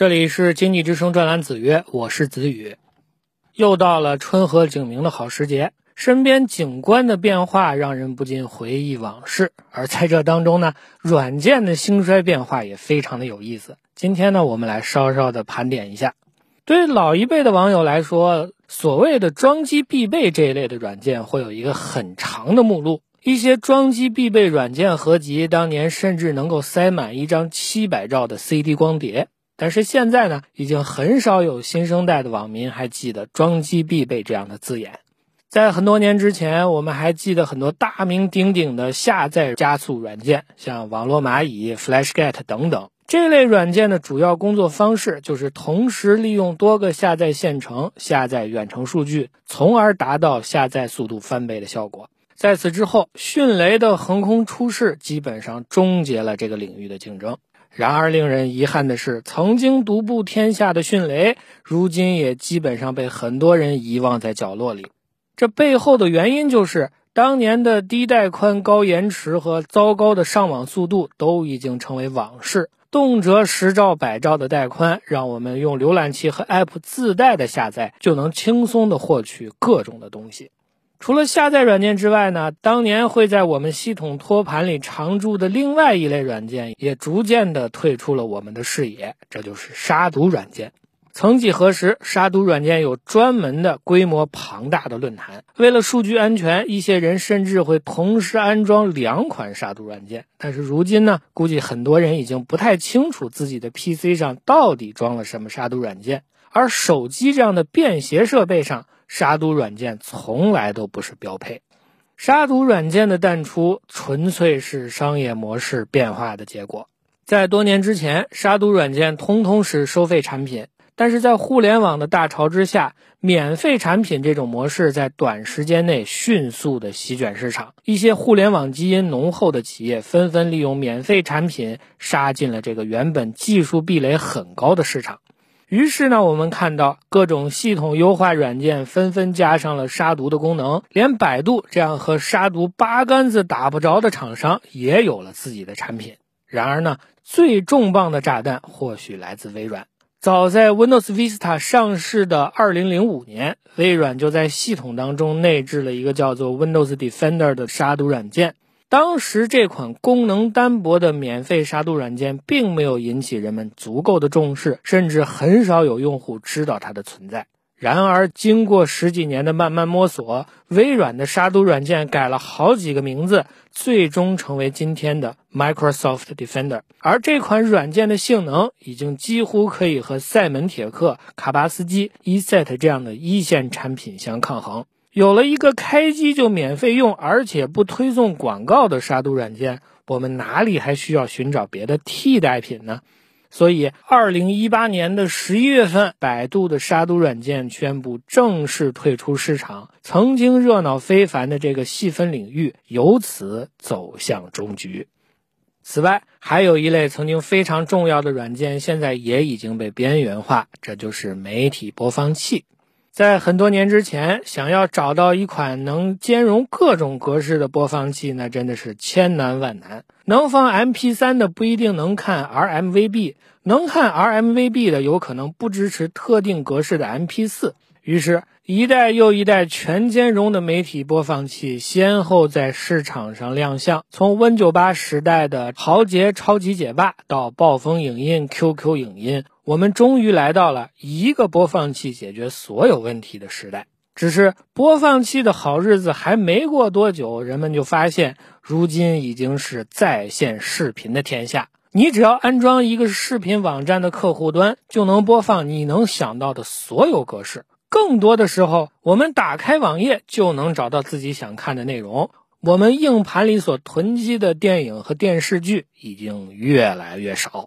这里是经济之声专栏子曰，我是子宇。又到了春和景明的好时节，身边景观的变化让人不禁回忆往事。而在这当中呢，软件的兴衰变化也非常的有意思。今天呢，我们来稍稍的盘点一下。对老一辈的网友来说，所谓的装机必备这一类的软件会有一个很长的目录。一些装机必备软件合集，当年甚至能够塞满一张七百兆的 CD 光碟。但是现在呢，已经很少有新生代的网民还记得“装机必备”这样的字眼。在很多年之前，我们还记得很多大名鼎鼎的下载加速软件，像网络蚂蚁、FlashGet 等等。这类软件的主要工作方式就是同时利用多个下载线程下载远程数据，从而达到下载速度翻倍的效果。在此之后，迅雷的横空出世基本上终结了这个领域的竞争。然而，令人遗憾的是，曾经独步天下的迅雷，如今也基本上被很多人遗忘在角落里。这背后的原因就是，当年的低带宽、高延迟和糟糕的上网速度都已经成为往事。动辄十兆、百兆的带宽，让我们用浏览器和 App 自带的下载，就能轻松的获取各种的东西。除了下载软件之外呢，当年会在我们系统托盘里常驻的另外一类软件，也逐渐的退出了我们的视野。这就是杀毒软件。曾几何时，杀毒软件有专门的、规模庞大的论坛。为了数据安全，一些人甚至会同时安装两款杀毒软件。但是如今呢，估计很多人已经不太清楚自己的 PC 上到底装了什么杀毒软件，而手机这样的便携设备上。杀毒软件从来都不是标配，杀毒软件的淡出纯粹是商业模式变化的结果。在多年之前，杀毒软件通通是收费产品，但是在互联网的大潮之下，免费产品这种模式在短时间内迅速的席卷市场。一些互联网基因浓厚的企业纷纷利用免费产品杀进了这个原本技术壁垒很高的市场。于是呢，我们看到各种系统优化软件纷纷加上了杀毒的功能，连百度这样和杀毒八竿子打不着的厂商也有了自己的产品。然而呢，最重磅的炸弹或许来自微软。早在 Windows Vista 上市的2005年，微软就在系统当中内置了一个叫做 Windows Defender 的杀毒软件。当时这款功能单薄的免费杀毒软件并没有引起人们足够的重视，甚至很少有用户知道它的存在。然而，经过十几年的慢慢摸索，微软的杀毒软件改了好几个名字，最终成为今天的 Microsoft Defender。而这款软件的性能已经几乎可以和赛门铁克、卡巴斯基、ESET 这样的一线产品相抗衡。有了一个开机就免费用，而且不推送广告的杀毒软件，我们哪里还需要寻找别的替代品呢？所以，二零一八年的十一月份，百度的杀毒软件宣布正式退出市场，曾经热闹非凡的这个细分领域由此走向终局。此外，还有一类曾经非常重要的软件，现在也已经被边缘化，这就是媒体播放器。在很多年之前，想要找到一款能兼容各种格式的播放器，那真的是千难万难。能放 MP3 的不一定能看 RMVB，能看 RMVB 的有可能不支持特定格式的 MP4。于是，一代又一代全兼容的媒体播放器先后在市场上亮相。从 Win98 时代的豪杰超级解霸到暴风影音、QQ 影音。我们终于来到了一个播放器解决所有问题的时代。只是播放器的好日子还没过多久，人们就发现，如今已经是在线视频的天下。你只要安装一个视频网站的客户端，就能播放你能想到的所有格式。更多的时候，我们打开网页就能找到自己想看的内容。我们硬盘里所囤积的电影和电视剧已经越来越少。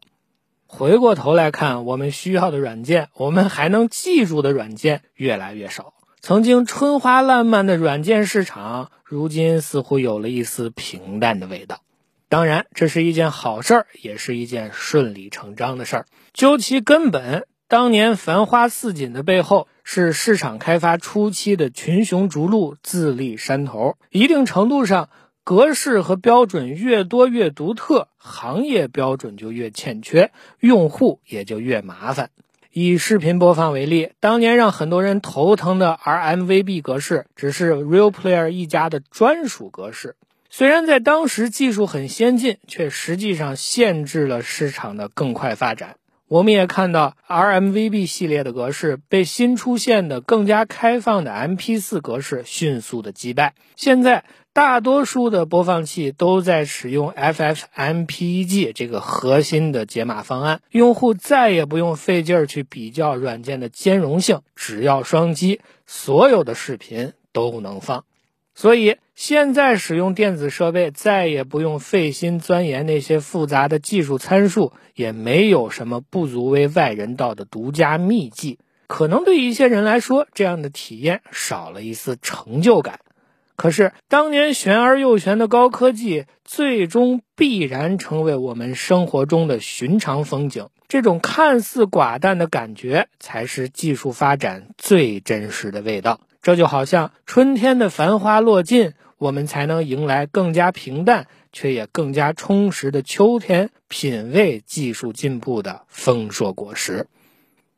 回过头来看，我们需要的软件，我们还能记住的软件越来越少。曾经春花烂漫的软件市场，如今似乎有了一丝平淡的味道。当然，这是一件好事儿，也是一件顺理成章的事儿。究其根本，当年繁花似锦的背后，是市场开发初期的群雄逐鹿、自立山头。一定程度上，格式和标准越多越独特，行业标准就越欠缺，用户也就越麻烦。以视频播放为例，当年让很多人头疼的 RMVB 格式，只是 RealPlayer 一家的专属格式。虽然在当时技术很先进，却实际上限制了市场的更快发展。我们也看到 RMVB 系列的格式被新出现的更加开放的 MP4 格式迅速的击败。现在大多数的播放器都在使用 FFmpeg 这个核心的解码方案，用户再也不用费劲儿去比较软件的兼容性，只要双击，所有的视频都能放。所以现在使用电子设备，再也不用费心钻研那些复杂的技术参数，也没有什么不足为外人道的独家秘技。可能对一些人来说，这样的体验少了一丝成就感。可是，当年玄而又玄的高科技，最终必然成为我们生活中的寻常风景。这种看似寡淡的感觉，才是技术发展最真实的味道。这就好像春天的繁花落尽，我们才能迎来更加平淡却也更加充实的秋天，品味技术进步的丰硕果实。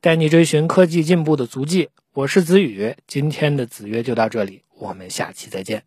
带你追寻科技进步的足迹，我是子宇。今天的子曰就到这里，我们下期再见。